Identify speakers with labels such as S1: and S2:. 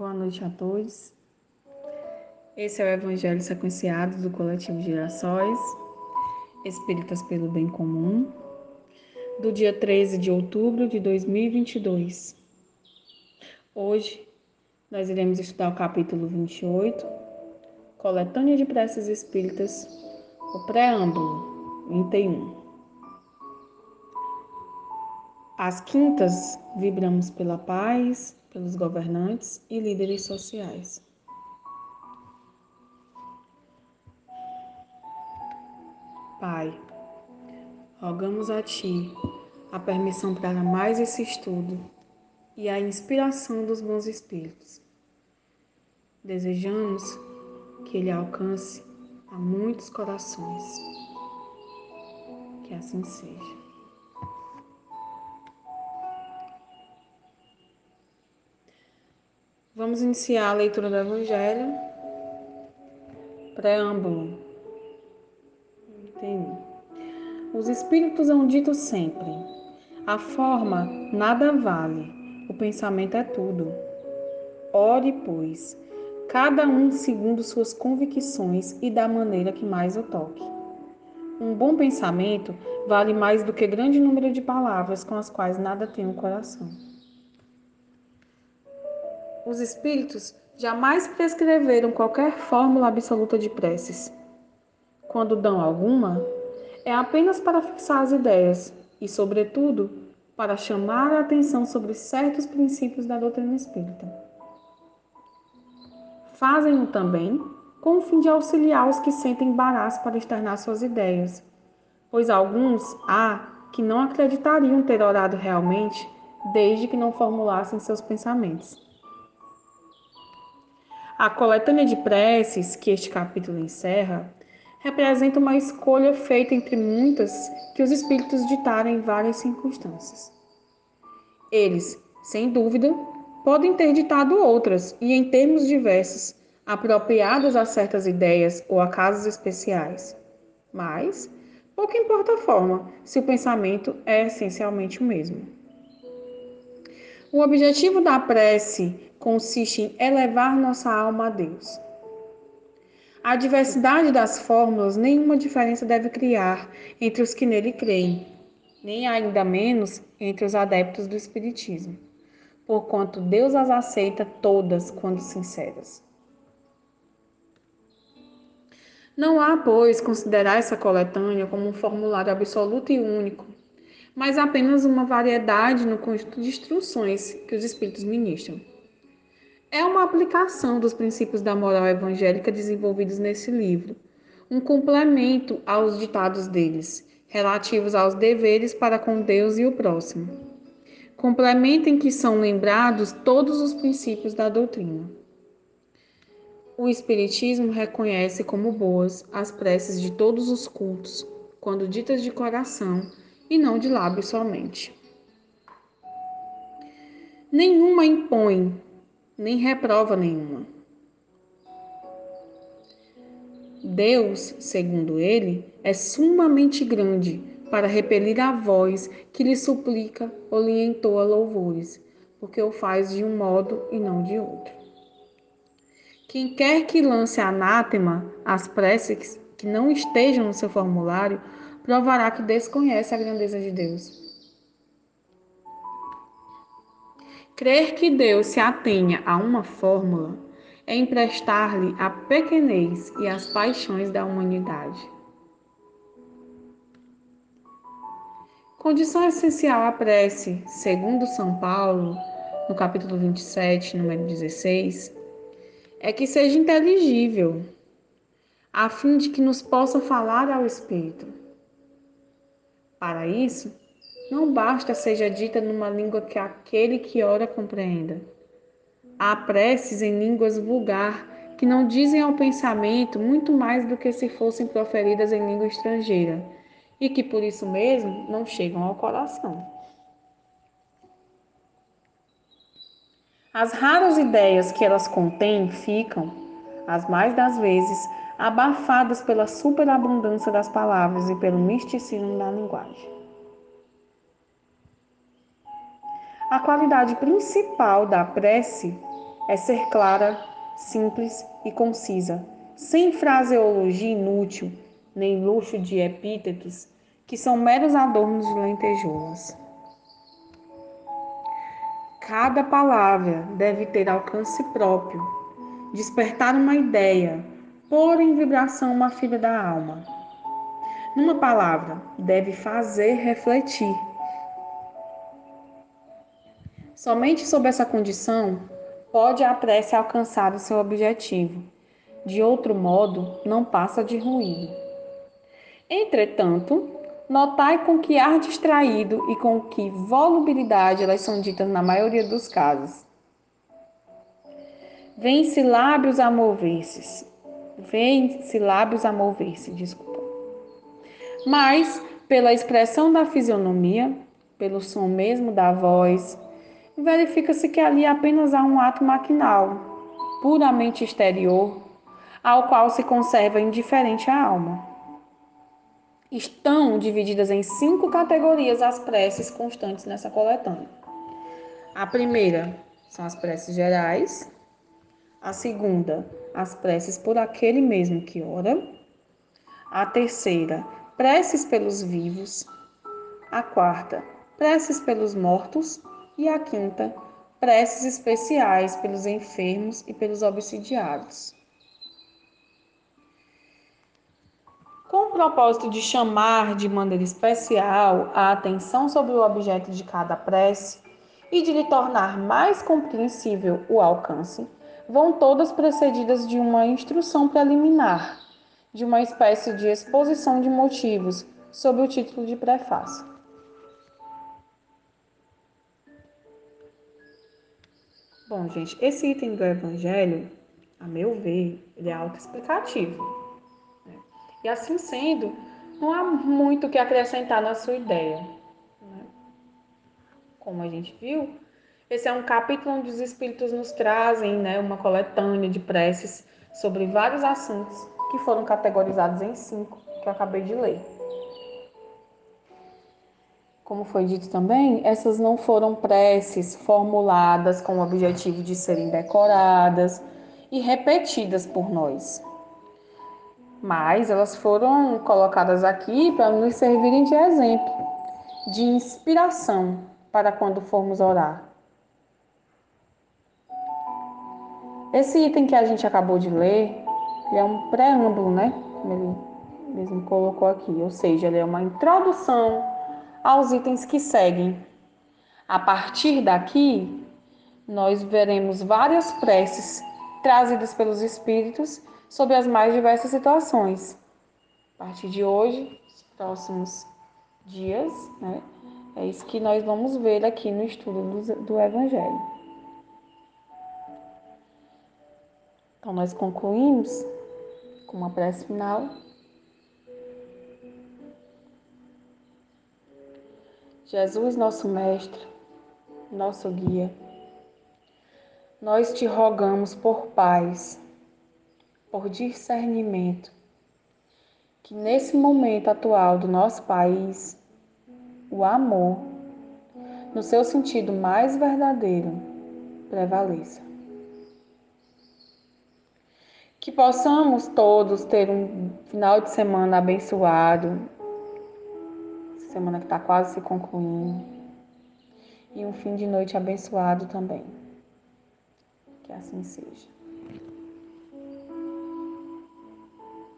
S1: Boa noite a todos. Esse é o Evangelho Sequenciado do Coletivo Girassóis, Espíritas pelo Bem Comum, do dia 13 de outubro de 2022. Hoje nós iremos estudar o capítulo 28, Coletânea de Preces Espíritas, o preâmbulo 21. Às quintas, vibramos pela paz, pelos governantes e líderes sociais. Pai, rogamos a Ti a permissão para mais esse estudo e a inspiração dos bons espíritos. Desejamos que ele alcance a muitos corações. Que assim seja. Vamos iniciar a leitura do Evangelho. Preâmbulo. Entendi. Os Espíritos hão dito sempre: a forma nada vale, o pensamento é tudo. Ore, pois, cada um segundo suas convicções e da maneira que mais o toque. Um bom pensamento vale mais do que grande número de palavras com as quais nada tem o coração. Os espíritos jamais prescreveram qualquer fórmula absoluta de preces. Quando dão alguma, é apenas para fixar as ideias e, sobretudo, para chamar a atenção sobre certos princípios da doutrina espírita. Fazem-no também com o fim de auxiliar os que sentem embaraço para externar suas ideias, pois alguns há que não acreditariam ter orado realmente desde que não formulassem seus pensamentos. A coletânea de preces que este capítulo encerra representa uma escolha feita entre muitas que os espíritos ditaram em várias circunstâncias. Eles, sem dúvida, podem ter ditado outras e em termos diversos, apropriadas a certas ideias ou a casos especiais. Mas pouco importa a forma, se o pensamento é essencialmente o mesmo. O objetivo da prece consiste em elevar nossa alma a Deus. A diversidade das fórmulas nenhuma diferença deve criar entre os que nele creem, nem ainda menos entre os adeptos do Espiritismo, porquanto Deus as aceita todas quando sinceras. Não há, pois, considerar essa coletânea como um formulário absoluto e único, mas apenas uma variedade no conjunto de instruções que os Espíritos ministram é uma aplicação dos princípios da moral evangélica desenvolvidos nesse livro, um complemento aos ditados deles, relativos aos deveres para com Deus e o próximo. Complemento em que são lembrados todos os princípios da doutrina. O Espiritismo reconhece como boas as preces de todos os cultos, quando ditas de coração e não de lábios somente. Nenhuma impõe nem reprova nenhuma. Deus, segundo ele, é sumamente grande para repelir a voz que lhe suplica ou lhe entoa louvores, porque o faz de um modo e não de outro. Quem quer que lance anátema às preces que não estejam no seu formulário, provará que desconhece a grandeza de Deus. Crer que Deus se atenha a uma fórmula é emprestar-lhe a pequenez e as paixões da humanidade. Condição essencial à prece, segundo São Paulo, no capítulo 27, número 16, é que seja inteligível, a fim de que nos possa falar ao Espírito. Para isso, não basta seja dita numa língua que aquele que ora compreenda. Há preces em línguas vulgar que não dizem ao pensamento muito mais do que se fossem proferidas em língua estrangeira e que por isso mesmo não chegam ao coração. As raras ideias que elas contêm ficam, as mais das vezes, abafadas pela superabundância das palavras e pelo misticismo da linguagem. A qualidade principal da prece é ser clara, simples e concisa, sem fraseologia inútil, nem luxo de epítetos que são meros adornos de lentejoulas. Cada palavra deve ter alcance próprio, despertar uma ideia, pôr em vibração uma fibra da alma. Numa palavra, deve fazer refletir. Somente sob essa condição pode a prece alcançar o seu objetivo. De outro modo, não passa de ruído. Entretanto, notai com que ar distraído e com que volubilidade elas são ditas na maioria dos casos. Vêm-se lábios a mover-se. Vêm-se lábios a mover-se, desculpa. Mas, pela expressão da fisionomia, pelo som mesmo da voz, verifica-se que ali apenas há um ato maquinal, puramente exterior, ao qual se conserva indiferente a alma. Estão divididas em cinco categorias as preces constantes nessa coletânea. A primeira são as preces gerais, a segunda, as preces por aquele mesmo que ora, a terceira, preces pelos vivos, a quarta, preces pelos mortos. E a quinta, preces especiais pelos enfermos e pelos obsidiados. Com o propósito de chamar de maneira especial a atenção sobre o objeto de cada prece e de lhe tornar mais compreensível o alcance, vão todas precedidas de uma instrução preliminar, de uma espécie de exposição de motivos, sob o título de prefácio. Bom, gente, esse item do Evangelho, a meu ver, ele é autoexplicativo. Né? E assim sendo, não há muito o que acrescentar na sua ideia. Né? Como a gente viu, esse é um capítulo onde os Espíritos nos trazem né, uma coletânea de preces sobre vários assuntos que foram categorizados em cinco, que eu acabei de ler. Como foi dito também, essas não foram preces formuladas com o objetivo de serem decoradas e repetidas por nós. Mas elas foram colocadas aqui para nos servirem de exemplo, de inspiração para quando formos orar. Esse item que a gente acabou de ler, é um preâmbulo, né? Ele mesmo colocou aqui, ou seja, ele é uma introdução aos itens que seguem. A partir daqui, nós veremos várias preces trazidas pelos Espíritos sobre as mais diversas situações. A partir de hoje, os próximos dias, né, é isso que nós vamos ver aqui no estudo do, do Evangelho. Então, nós concluímos com uma prece final. Jesus, nosso Mestre, nosso guia, nós te rogamos por paz, por discernimento, que nesse momento atual do nosso país, o amor, no seu sentido mais verdadeiro, prevaleça. Que possamos todos ter um final de semana abençoado, semana que está quase se concluindo. E um fim de noite abençoado também. Que assim seja.